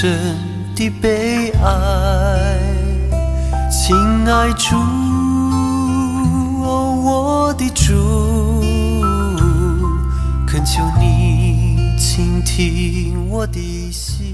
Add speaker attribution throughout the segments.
Speaker 1: 深的悲哀。亲爱主，哦，我的主，恳求你倾听我的心。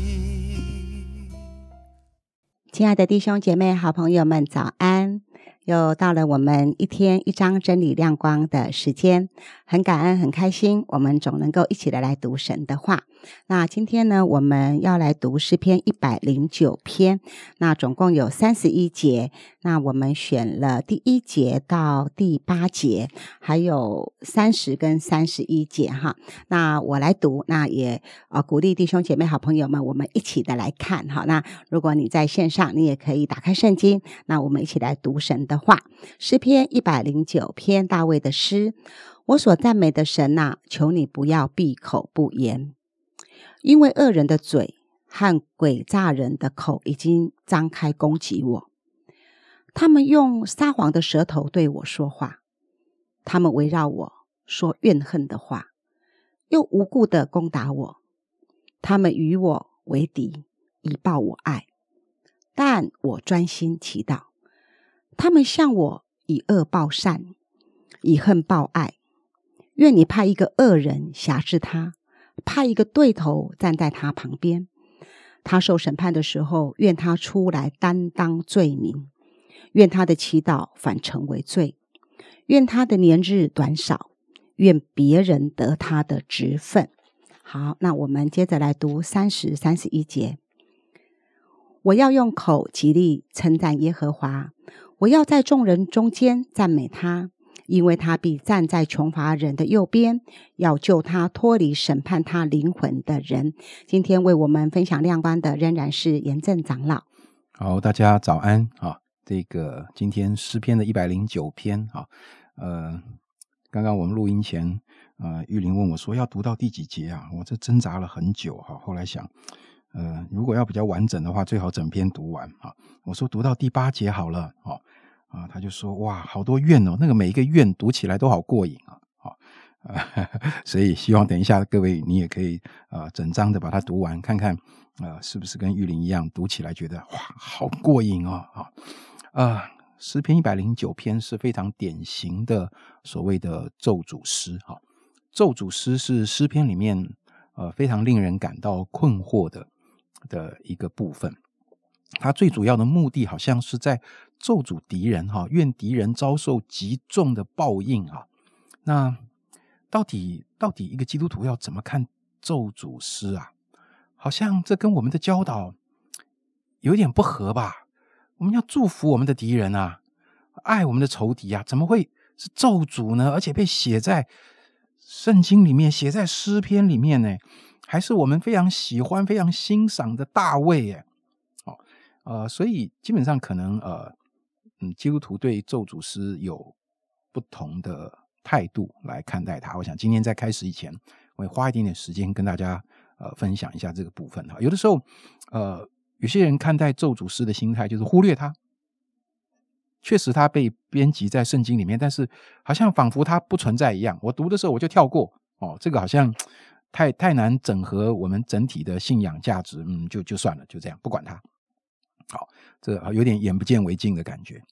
Speaker 2: 亲爱的弟兄姐妹、好朋友们，早安！又到了我们一天一章真理亮光的时间，很感恩、很开心，我们总能够一起的来读神的话。那今天呢，我们要来读诗篇一百零九篇，那总共有三十一节。那我们选了第一节到第八节，还有三十跟三十一节哈。那我来读，那也呃鼓励弟兄姐妹、好朋友们，我们一起的来看哈。那如果你在线上，你也可以打开圣经，那我们一起来读神的话。诗篇一百零九篇，大卫的诗。我所赞美的神呐，求你不要闭口不言。因为恶人的嘴和诡诈人的口已经张开攻击我，他们用撒谎的舌头对我说话，他们围绕我说怨恨的话，又无故的攻打我。他们与我为敌，以报我爱，但我专心祈祷。他们向我以恶报善，以恨报爱。愿你派一个恶人辖制他。派一个对头站在他旁边，他受审判的时候，愿他出来担当罪名，愿他的祈祷反成为罪，愿他的年日短少，愿别人得他的职分。好，那我们接着来读三十三十一节。我要用口极力称赞耶和华，我要在众人中间赞美他。因为他必站在穷乏人的右边，要救他脱离审判他灵魂的人。今天为我们分享亮光的仍然是严正长老。
Speaker 3: 好，大家早安啊！这个今天诗篇的一百零九篇啊，呃，刚刚我们录音前，呃，玉林问我说要读到第几节啊？我这挣扎了很久哈，后来想，呃，如果要比较完整的话，最好整篇读完啊。我说读到第八节好了，好。啊，他就说哇，好多愿哦，那个每一个愿读起来都好过瘾啊，好啊，所以希望等一下各位你也可以啊，整章的把它读完，看看啊，是不是跟玉林一样读起来觉得哇，好过瘾哦，啊啊，诗篇一百零九篇是非常典型的所谓的咒诅诗，哈，咒诅诗是诗篇里面呃非常令人感到困惑的的一个部分。它最主要的目的，好像是在咒诅敌人，哈，愿敌人遭受极重的报应啊。那到底到底一个基督徒要怎么看咒诅诗啊？好像这跟我们的教导有点不合吧？我们要祝福我们的敌人啊，爱我们的仇敌啊，怎么会是咒诅呢？而且被写在圣经里面，写在诗篇里面呢？还是我们非常喜欢、非常欣赏的大卫耶？呃，所以基本上可能呃，基督徒对咒诅诗有不同的态度来看待它。我想今天在开始以前，我会花一点点时间跟大家呃分享一下这个部分哈。有的时候，呃，有些人看待咒诅诗的心态就是忽略它，确实它被编辑在圣经里面，但是好像仿佛它不存在一样。我读的时候我就跳过哦，这个好像太太难整合我们整体的信仰价值，嗯，就就算了，就这样不管它。好，这有点眼不见为净的感觉。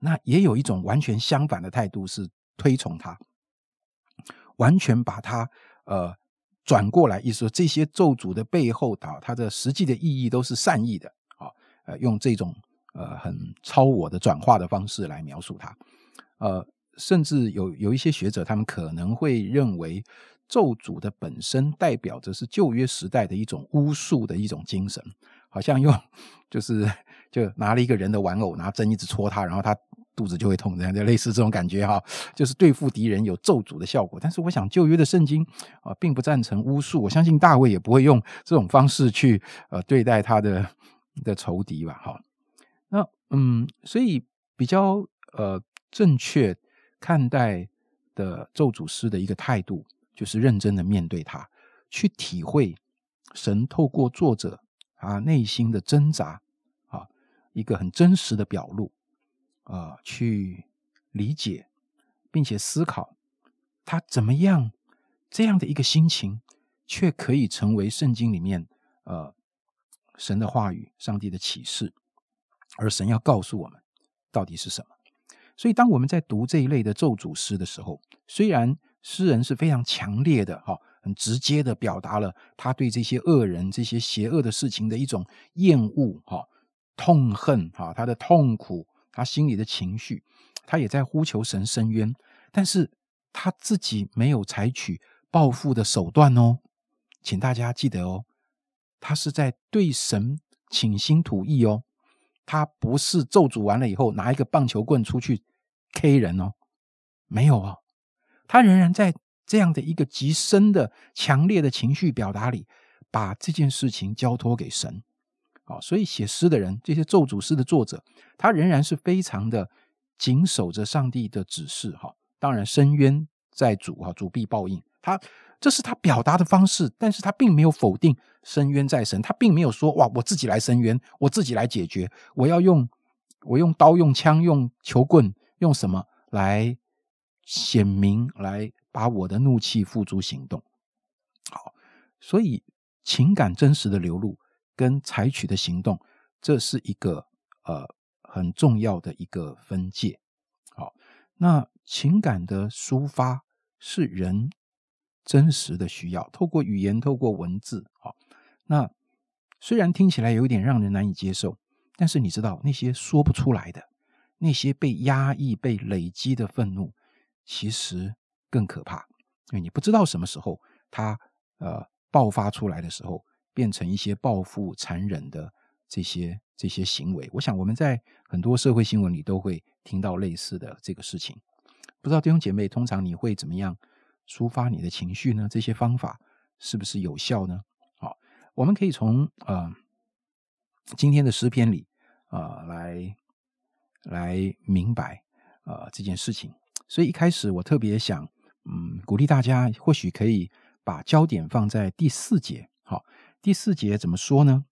Speaker 3: 那也有一种完全相反的态度，是推崇他，完全把它呃转过来，意思说这些咒诅的背后，导它的实际的意义都是善意的。好，呃，用这种呃很超我的转化的方式来描述它。呃，甚至有有一些学者，他们可能会认为咒诅的本身代表着是旧约时代的一种巫术的一种精神。好像用 就是就拿了一个人的玩偶，拿针一直戳他，然后他肚子就会痛，这样就类似这种感觉哈，就是对付敌人有咒诅的效果。但是我想旧约的圣经啊，并不赞成巫术，我相信大卫也不会用这种方式去呃对待他的的仇敌吧？哈，那嗯，所以比较呃正确看待的咒诅师的一个态度，就是认真的面对他，去体会神透过作者。啊，内心的挣扎啊，一个很真实的表露啊，去理解并且思考他怎么样这样的一个心情，却可以成为圣经里面呃神的话语、上帝的启示，而神要告诉我们到底是什么。所以，当我们在读这一类的咒诅诗的时候，虽然诗人是非常强烈的、哈，很直接的表达了他对这些恶人、这些邪恶的事情的一种厌恶、哈、痛恨、哈，他的痛苦，他心里的情绪，他也在呼求神伸冤，但是他自己没有采取报复的手段哦，请大家记得哦，他是在对神倾心吐意哦。他不是咒诅完了以后拿一个棒球棍出去 K 人哦，没有哦，他仍然在这样的一个极深的、强烈的情绪表达里，把这件事情交托给神。好，所以写诗的人，这些咒诅诗的作者，他仍然是非常的谨守着上帝的指示。哈，当然深渊在主，哈，主必报应。他。这是他表达的方式，但是他并没有否定深渊在神，他并没有说哇，我自己来深渊，我自己来解决，我要用我用刀、用枪、用球棍、用什么来显明，来把我的怒气付诸行动。好，所以情感真实的流露跟采取的行动，这是一个呃很重要的一个分界。好，那情感的抒发是人。真实的需要，透过语言，透过文字，好，那虽然听起来有点让人难以接受，但是你知道那些说不出来的，那些被压抑、被累积的愤怒，其实更可怕，因为你不知道什么时候它呃爆发出来的时候，变成一些报复、残忍的这些这些行为。我想我们在很多社会新闻里都会听到类似的这个事情。不知道弟兄姐妹，通常你会怎么样？抒发你的情绪呢？这些方法是不是有效呢？好，我们可以从呃今天的诗篇里啊来来明白呃这件事情。所以一开始我特别想嗯鼓励大家，或许可以把焦点放在第四节。第四节怎么说呢？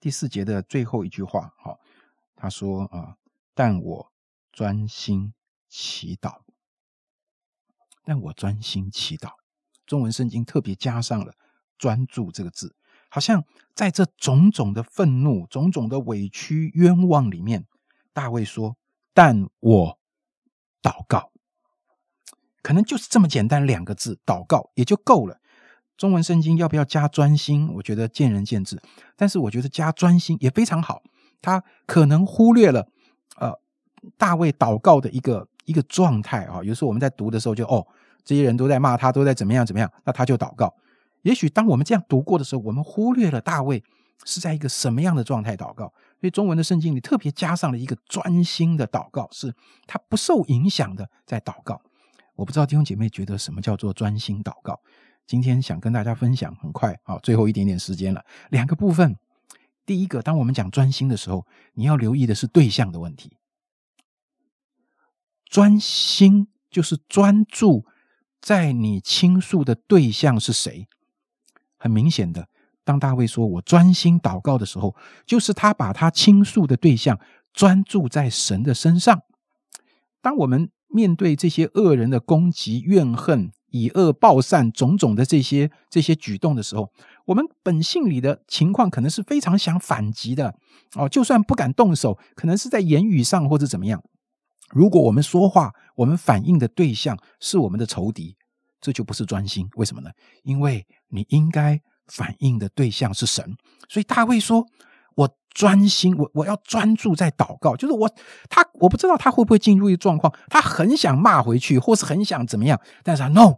Speaker 3: 第四节的最后一句话，好，他说啊，但我专心祈祷。但我专心祈祷。中文圣经特别加上了“专注”这个字，好像在这种种的愤怒、种种的委屈、冤枉里面，大卫说：“但我祷告。”可能就是这么简单两个字，祷告也就够了。中文圣经要不要加专心？我觉得见仁见智。但是我觉得加专心也非常好。他可能忽略了呃大卫祷告的一个一个状态啊。有时候我们在读的时候就哦。这些人都在骂他，都在怎么样怎么样？那他就祷告。也许当我们这样读过的时候，我们忽略了大卫是在一个什么样的状态祷告。所以中文的圣经里特别加上了一个专心的祷告，是他不受影响的在祷告。我不知道弟兄姐妹觉得什么叫做专心祷告？今天想跟大家分享，很快啊，最后一点点时间了。两个部分，第一个，当我们讲专心的时候，你要留意的是对象的问题。专心就是专注。在你倾诉的对象是谁？很明显的，当大卫说我专心祷告的时候，就是他把他倾诉的对象专注在神的身上。当我们面对这些恶人的攻击、怨恨、以恶报善种种的这些这些举动的时候，我们本性里的情况可能是非常想反击的哦，就算不敢动手，可能是在言语上或者怎么样。如果我们说话，我们反映的对象是我们的仇敌，这就不是专心。为什么呢？因为你应该反映的对象是神。所以大卫说：“我专心，我我要专注在祷告。”就是我他我不知道他会不会进入一状况，他很想骂回去，或是很想怎么样，但是 no，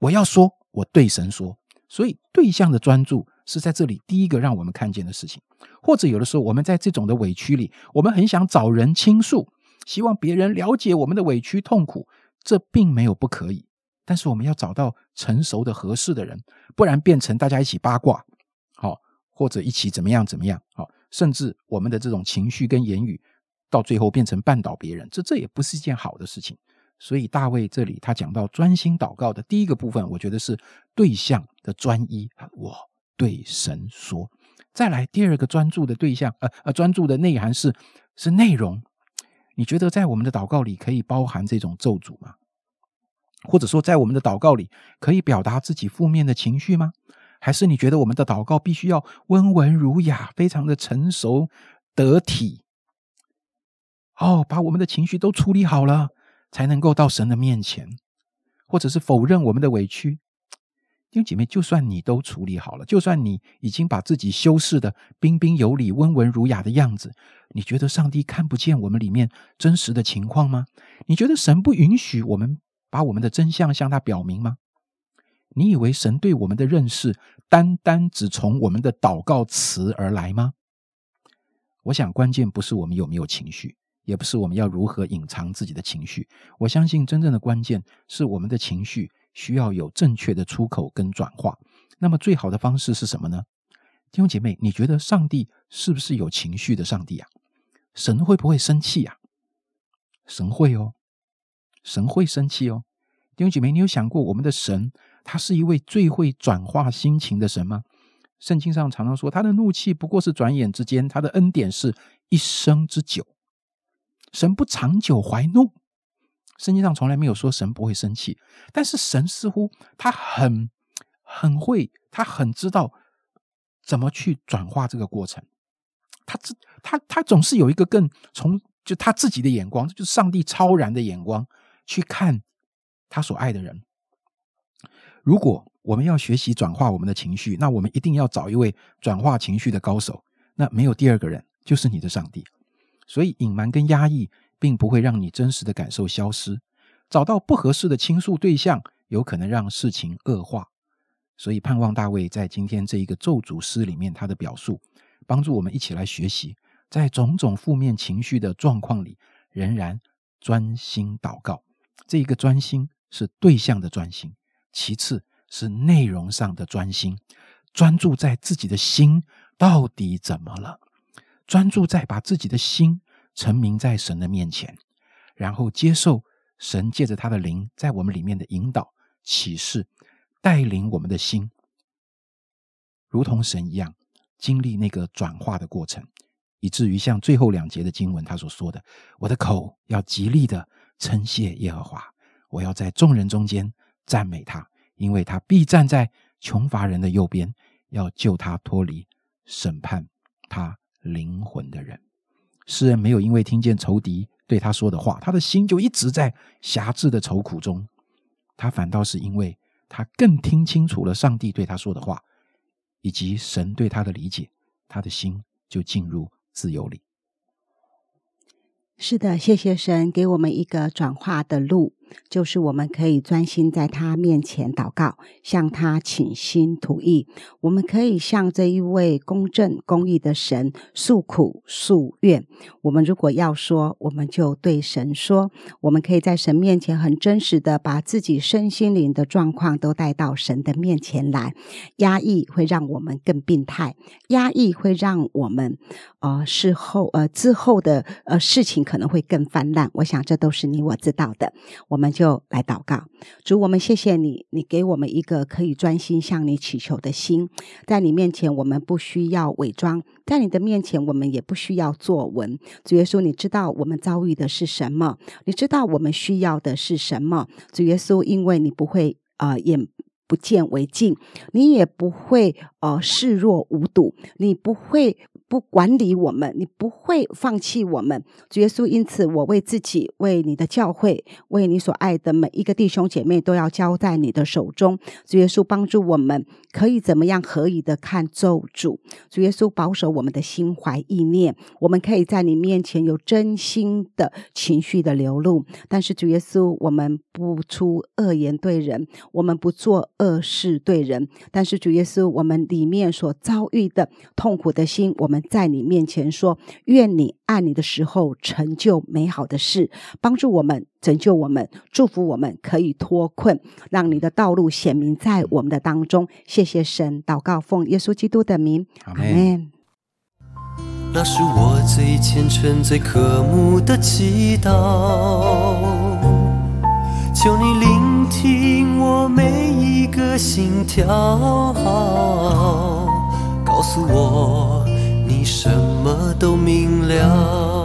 Speaker 3: 我要说，我对神说。所以对象的专注是在这里第一个让我们看见的事情。或者有的时候我们在这种的委屈里，我们很想找人倾诉。希望别人了解我们的委屈痛苦，这并没有不可以。但是我们要找到成熟的、合适的人，不然变成大家一起八卦，或者一起怎么样怎么样，好，甚至我们的这种情绪跟言语，到最后变成绊倒别人，这这也不是一件好的事情。所以大卫这里他讲到专心祷告的第一个部分，我觉得是对象的专一，我对神说。再来第二个专注的对象，呃呃，专注的内涵是是内容。你觉得在我们的祷告里可以包含这种咒诅吗？或者说，在我们的祷告里可以表达自己负面的情绪吗？还是你觉得我们的祷告必须要温文儒雅、非常的成熟得体？哦，把我们的情绪都处理好了，才能够到神的面前，或者是否认我们的委屈？弟兄姐妹，就算你都处理好了，就算你已经把自己修饰的彬彬有礼、温文儒雅的样子，你觉得上帝看不见我们里面真实的情况吗？你觉得神不允许我们把我们的真相向他表明吗？你以为神对我们的认识单单只从我们的祷告词而来吗？我想，关键不是我们有没有情绪，也不是我们要如何隐藏自己的情绪。我相信，真正的关键是我们的情绪。需要有正确的出口跟转化，那么最好的方式是什么呢？弟兄姐妹，你觉得上帝是不是有情绪的上帝啊？神会不会生气啊？神会哦，神会生气哦。弟兄姐妹，你有想过我们的神，他是一位最会转化心情的神吗？圣经上常常说，他的怒气不过是转眼之间，他的恩典是一生之久。神不长久怀怒。圣经上从来没有说神不会生气，但是神似乎他很很会，他很知道怎么去转化这个过程。他这他他总是有一个更从就他自己的眼光，就是上帝超然的眼光去看他所爱的人。如果我们要学习转化我们的情绪，那我们一定要找一位转化情绪的高手。那没有第二个人，就是你的上帝。所以隐瞒跟压抑。并不会让你真实的感受消失。找到不合适的倾诉对象，有可能让事情恶化。所以，盼望大卫在今天这一个咒诅诗里面，他的表述，帮助我们一起来学习，在种种负面情绪的状况里，仍然专心祷告。这一个专心是对象的专心，其次是内容上的专心，专注在自己的心到底怎么了，专注在把自己的心。成名在神的面前，然后接受神借着他的灵在我们里面的引导、启示，带领我们的心，如同神一样经历那个转化的过程，以至于像最后两节的经文他所说的：“我的口要极力的称谢耶和华，我要在众人中间赞美他，因为他必站在穷乏人的右边，要救他脱离审判他灵魂的人。”诗人没有因为听见仇敌对他说的话，他的心就一直在狭制的愁苦中。他反倒是因为他更听清楚了上帝对他说的话，以及神对他的理解，他的心就进入自由里。
Speaker 2: 是的，谢谢神给我们一个转化的路。就是我们可以专心在他面前祷告，向他倾心吐意。我们可以向这一位公正公义的神诉苦诉怨。我们如果要说，我们就对神说。我们可以在神面前很真实的把自己身心灵的状况都带到神的面前来。压抑会让我们更病态，压抑会让我们呃事后呃之后的呃事情可能会更泛滥。我想这都是你我知道的。我。我们就来祷告，主，我们谢谢你，你给我们一个可以专心向你祈求的心，在你面前，我们不需要伪装，在你的面前，我们也不需要作文。主耶稣，你知道我们遭遇的是什么？你知道我们需要的是什么？主耶稣，因为你不会啊，眼不见为净，你也不会呃视若无睹，你不会。不管理我们，你不会放弃我们，主耶稣。因此，我为自己、为你的教会、为你所爱的每一个弟兄姐妹，都要交在你的手中。主耶稣，帮助我们可以怎么样合宜的看咒诅？主耶稣，保守我们的心怀意念，我们可以在你面前有真心的情绪的流露。但是，主耶稣，我们不出恶言对人，我们不做恶事对人。但是，主耶稣，我们里面所遭遇的痛苦的心，我们们。在你面前说，愿你爱你的时候成就美好的事，帮助我们，拯救我们，祝福我们，可以脱困，让你的道路显明在我们的当中。谢谢神，祷告奉耶稣基督的名，
Speaker 3: 阿门。
Speaker 1: 那是我最虔诚、最渴慕的祈祷，求你聆听我每一个心跳，告诉我。你什么都明了。